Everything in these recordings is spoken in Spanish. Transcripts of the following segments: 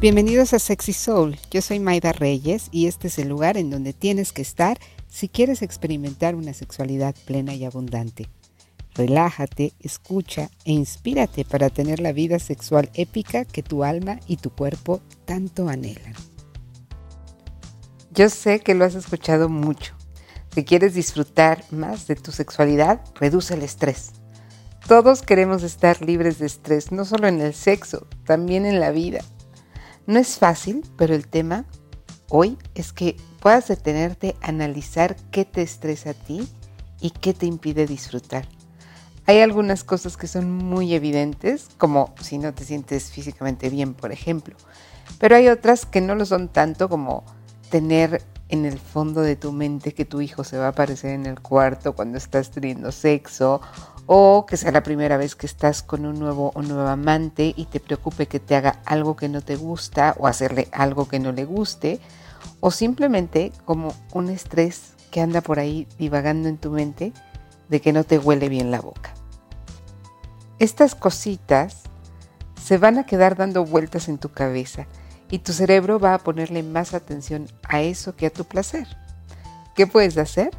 Bienvenidos a Sexy Soul. Yo soy Maida Reyes y este es el lugar en donde tienes que estar si quieres experimentar una sexualidad plena y abundante. Relájate, escucha e inspírate para tener la vida sexual épica que tu alma y tu cuerpo tanto anhelan. Yo sé que lo has escuchado mucho. Si quieres disfrutar más de tu sexualidad, reduce el estrés. Todos queremos estar libres de estrés, no solo en el sexo, también en la vida. No es fácil, pero el tema hoy es que puedas detenerte a analizar qué te estresa a ti y qué te impide disfrutar. Hay algunas cosas que son muy evidentes, como si no te sientes físicamente bien, por ejemplo, pero hay otras que no lo son tanto como tener en el fondo de tu mente que tu hijo se va a aparecer en el cuarto cuando estás teniendo sexo o que sea la primera vez que estás con un nuevo o nuevo amante y te preocupe que te haga algo que no te gusta o hacerle algo que no le guste o simplemente como un estrés que anda por ahí divagando en tu mente de que no te huele bien la boca. Estas cositas se van a quedar dando vueltas en tu cabeza y tu cerebro va a ponerle más atención a eso que a tu placer. ¿Qué puedes hacer?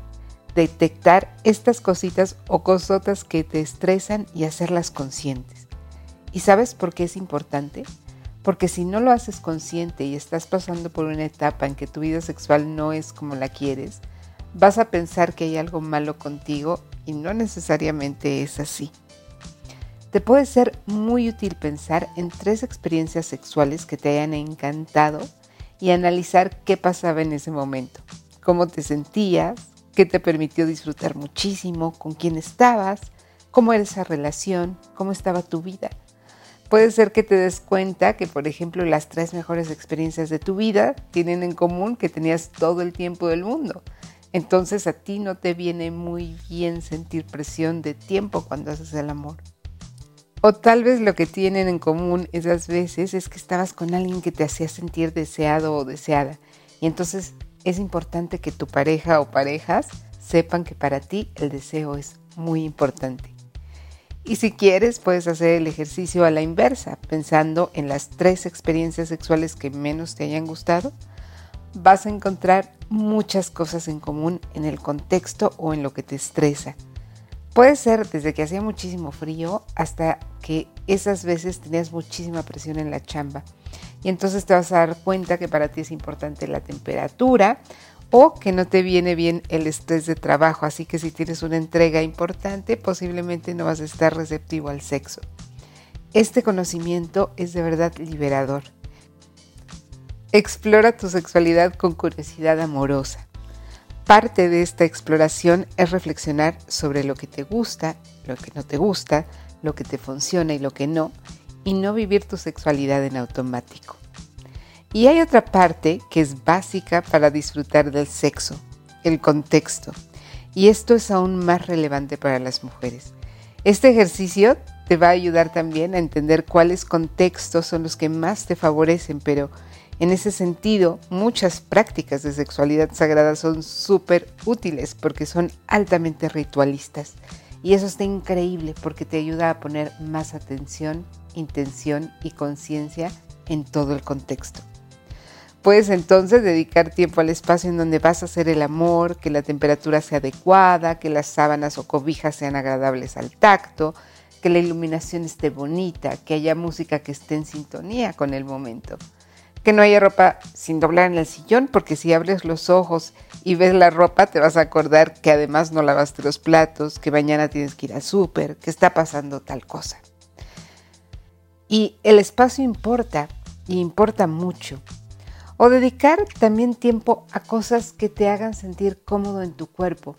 Detectar estas cositas o cosotas que te estresan y hacerlas conscientes. ¿Y sabes por qué es importante? Porque si no lo haces consciente y estás pasando por una etapa en que tu vida sexual no es como la quieres, vas a pensar que hay algo malo contigo y no necesariamente es así. Te puede ser muy útil pensar en tres experiencias sexuales que te hayan encantado y analizar qué pasaba en ese momento, cómo te sentías, qué te permitió disfrutar muchísimo, con quién estabas, cómo era esa relación, cómo estaba tu vida. Puede ser que te des cuenta que, por ejemplo, las tres mejores experiencias de tu vida tienen en común que tenías todo el tiempo del mundo. Entonces a ti no te viene muy bien sentir presión de tiempo cuando haces el amor. O tal vez lo que tienen en común esas veces es que estabas con alguien que te hacía sentir deseado o deseada. Y entonces es importante que tu pareja o parejas sepan que para ti el deseo es muy importante. Y si quieres, puedes hacer el ejercicio a la inversa, pensando en las tres experiencias sexuales que menos te hayan gustado. Vas a encontrar muchas cosas en común en el contexto o en lo que te estresa. Puede ser desde que hacía muchísimo frío hasta que esas veces tenías muchísima presión en la chamba. Y entonces te vas a dar cuenta que para ti es importante la temperatura o que no te viene bien el estrés de trabajo. Así que si tienes una entrega importante, posiblemente no vas a estar receptivo al sexo. Este conocimiento es de verdad liberador. Explora tu sexualidad con curiosidad amorosa. Parte de esta exploración es reflexionar sobre lo que te gusta, lo que no te gusta, lo que te funciona y lo que no, y no vivir tu sexualidad en automático. Y hay otra parte que es básica para disfrutar del sexo, el contexto. Y esto es aún más relevante para las mujeres. Este ejercicio te va a ayudar también a entender cuáles contextos son los que más te favorecen, pero en ese sentido, muchas prácticas de sexualidad sagrada son súper útiles porque son altamente ritualistas. Y eso está increíble porque te ayuda a poner más atención, intención y conciencia en todo el contexto. Puedes entonces dedicar tiempo al espacio en donde vas a hacer el amor, que la temperatura sea adecuada, que las sábanas o cobijas sean agradables al tacto, que la iluminación esté bonita, que haya música que esté en sintonía con el momento que no haya ropa sin doblar en el sillón, porque si abres los ojos y ves la ropa, te vas a acordar que además no lavaste los platos, que mañana tienes que ir al súper, que está pasando tal cosa. Y el espacio importa, y importa mucho. O dedicar también tiempo a cosas que te hagan sentir cómodo en tu cuerpo.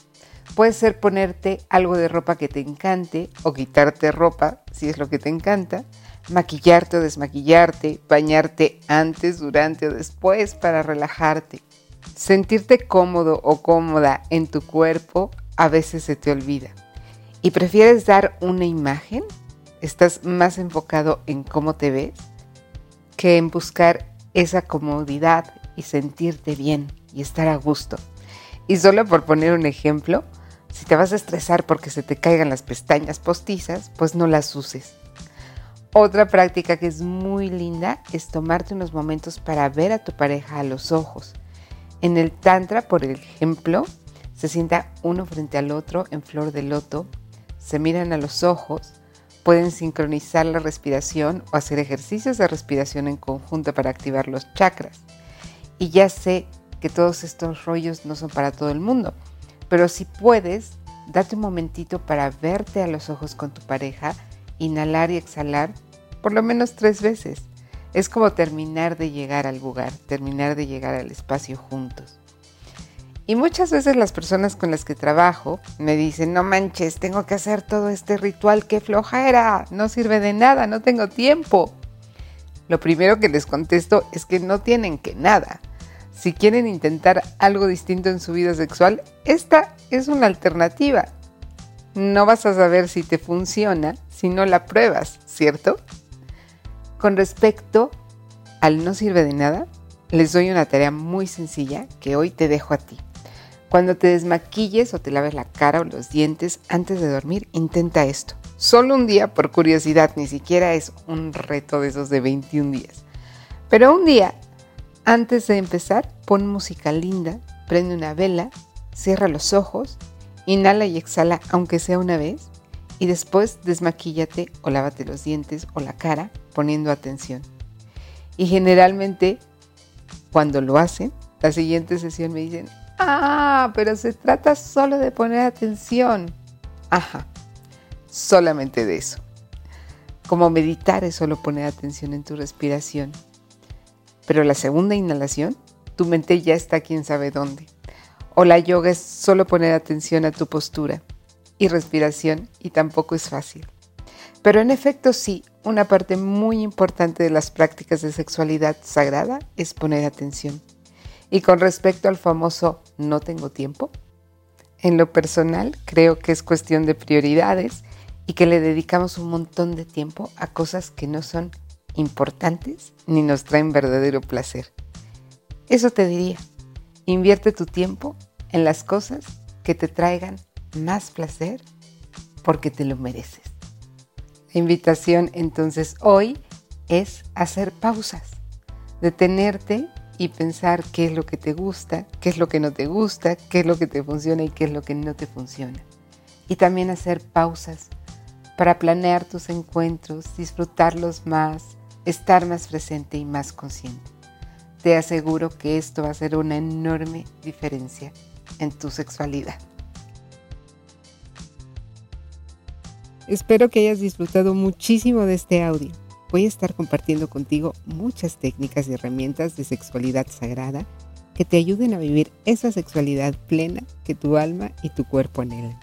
Puede ser ponerte algo de ropa que te encante o quitarte ropa, si es lo que te encanta maquillarte o desmaquillarte, bañarte antes, durante o después para relajarte. Sentirte cómodo o cómoda en tu cuerpo a veces se te olvida. ¿Y prefieres dar una imagen? ¿Estás más enfocado en cómo te ves que en buscar esa comodidad y sentirte bien y estar a gusto? Y solo por poner un ejemplo, si te vas a estresar porque se te caigan las pestañas postizas, pues no las uses Otra práctica que es muy linda es tomarte unos momentos para ver a tu pareja a los ojos. En el Tantra, por ejemplo, se sienta uno frente al otro en flor de loto, se miran a los ojos, pueden sincronizar la respiración o hacer ejercicios de respiración en conjunto para activar los chakras. Y ya sé que todos estos rollos no son para todo el mundo, pero si puedes, date un momentito para verte a los ojos con tu pareja inhalar y exhalar por lo menos tres veces. Es como terminar de llegar al lugar, terminar de llegar al espacio juntos. Y muchas veces las personas con las que trabajo me dicen, no manches, tengo que hacer todo este ritual, qué flojera, no sirve de nada, no tengo tiempo. Lo primero que les contesto es que no tienen que nada. Si quieren intentar algo distinto en su vida sexual, esta es una alternativa. No vas a saber si te funciona si no la pruebas, ¿cierto? Con respecto al no sirve de nada, les doy una tarea muy sencilla que hoy te dejo a ti. Cuando te desmaquilles o te laves la cara o los dientes antes de dormir, intenta esto. Solo un día por curiosidad, ni siquiera es un reto de esos de 21 días. Pero un día, antes de empezar, pon música linda, prende una vela, cierra los ojos, inhala y exhala aunque sea una vez y después desmaquíllate o lávate los dientes o la cara poniendo atención. Y generalmente cuando lo hacen, la siguiente sesión me dicen, ah, pero se trata solo de poner atención. Ajá, solamente de eso. Como meditar es solo poner atención en tu respiración. Pero la segunda inhalación, tu mente ya está quién sabe dónde. O la yoga es solo poner atención a tu postura y respiración y tampoco es fácil. Pero en efecto sí, una parte muy importante de las prácticas de sexualidad sagrada es poner atención. Y con respecto al famoso no tengo tiempo, en lo personal creo que es cuestión de prioridades y que le dedicamos un montón de tiempo a cosas que no son importantes ni nos traen verdadero placer. Eso te diría, invierte tu tiempo en las cosas que te traigan más placer porque te lo mereces. La invitación entonces hoy es hacer pausas, detenerte y pensar qué es lo que te gusta, qué es lo que no te gusta, qué es lo que te funciona y qué es lo que no te funciona. Y también hacer pausas para planear tus encuentros, disfrutarlos más, estar más presente y más consciente. Te aseguro que esto va a hacer una enorme diferencia en tu sexualidad. Espero que hayas disfrutado muchísimo de este audio. Voy a estar compartiendo contigo muchas técnicas y herramientas de sexualidad sagrada que te ayuden a vivir esa sexualidad plena que tu alma y tu cuerpo anhelan.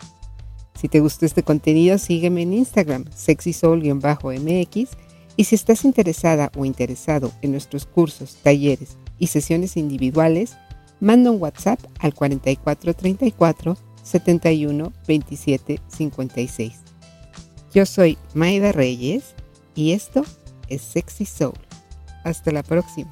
Si te gustó este contenido, sígueme en Instagram, sexysoul-mx, y si estás interesada o interesado en nuestros cursos, talleres y sesiones individuales, manda un WhatsApp al 4434 71 27 56. Yo soy Maida Reyes y esto es Sexy Soul. Hasta la próxima.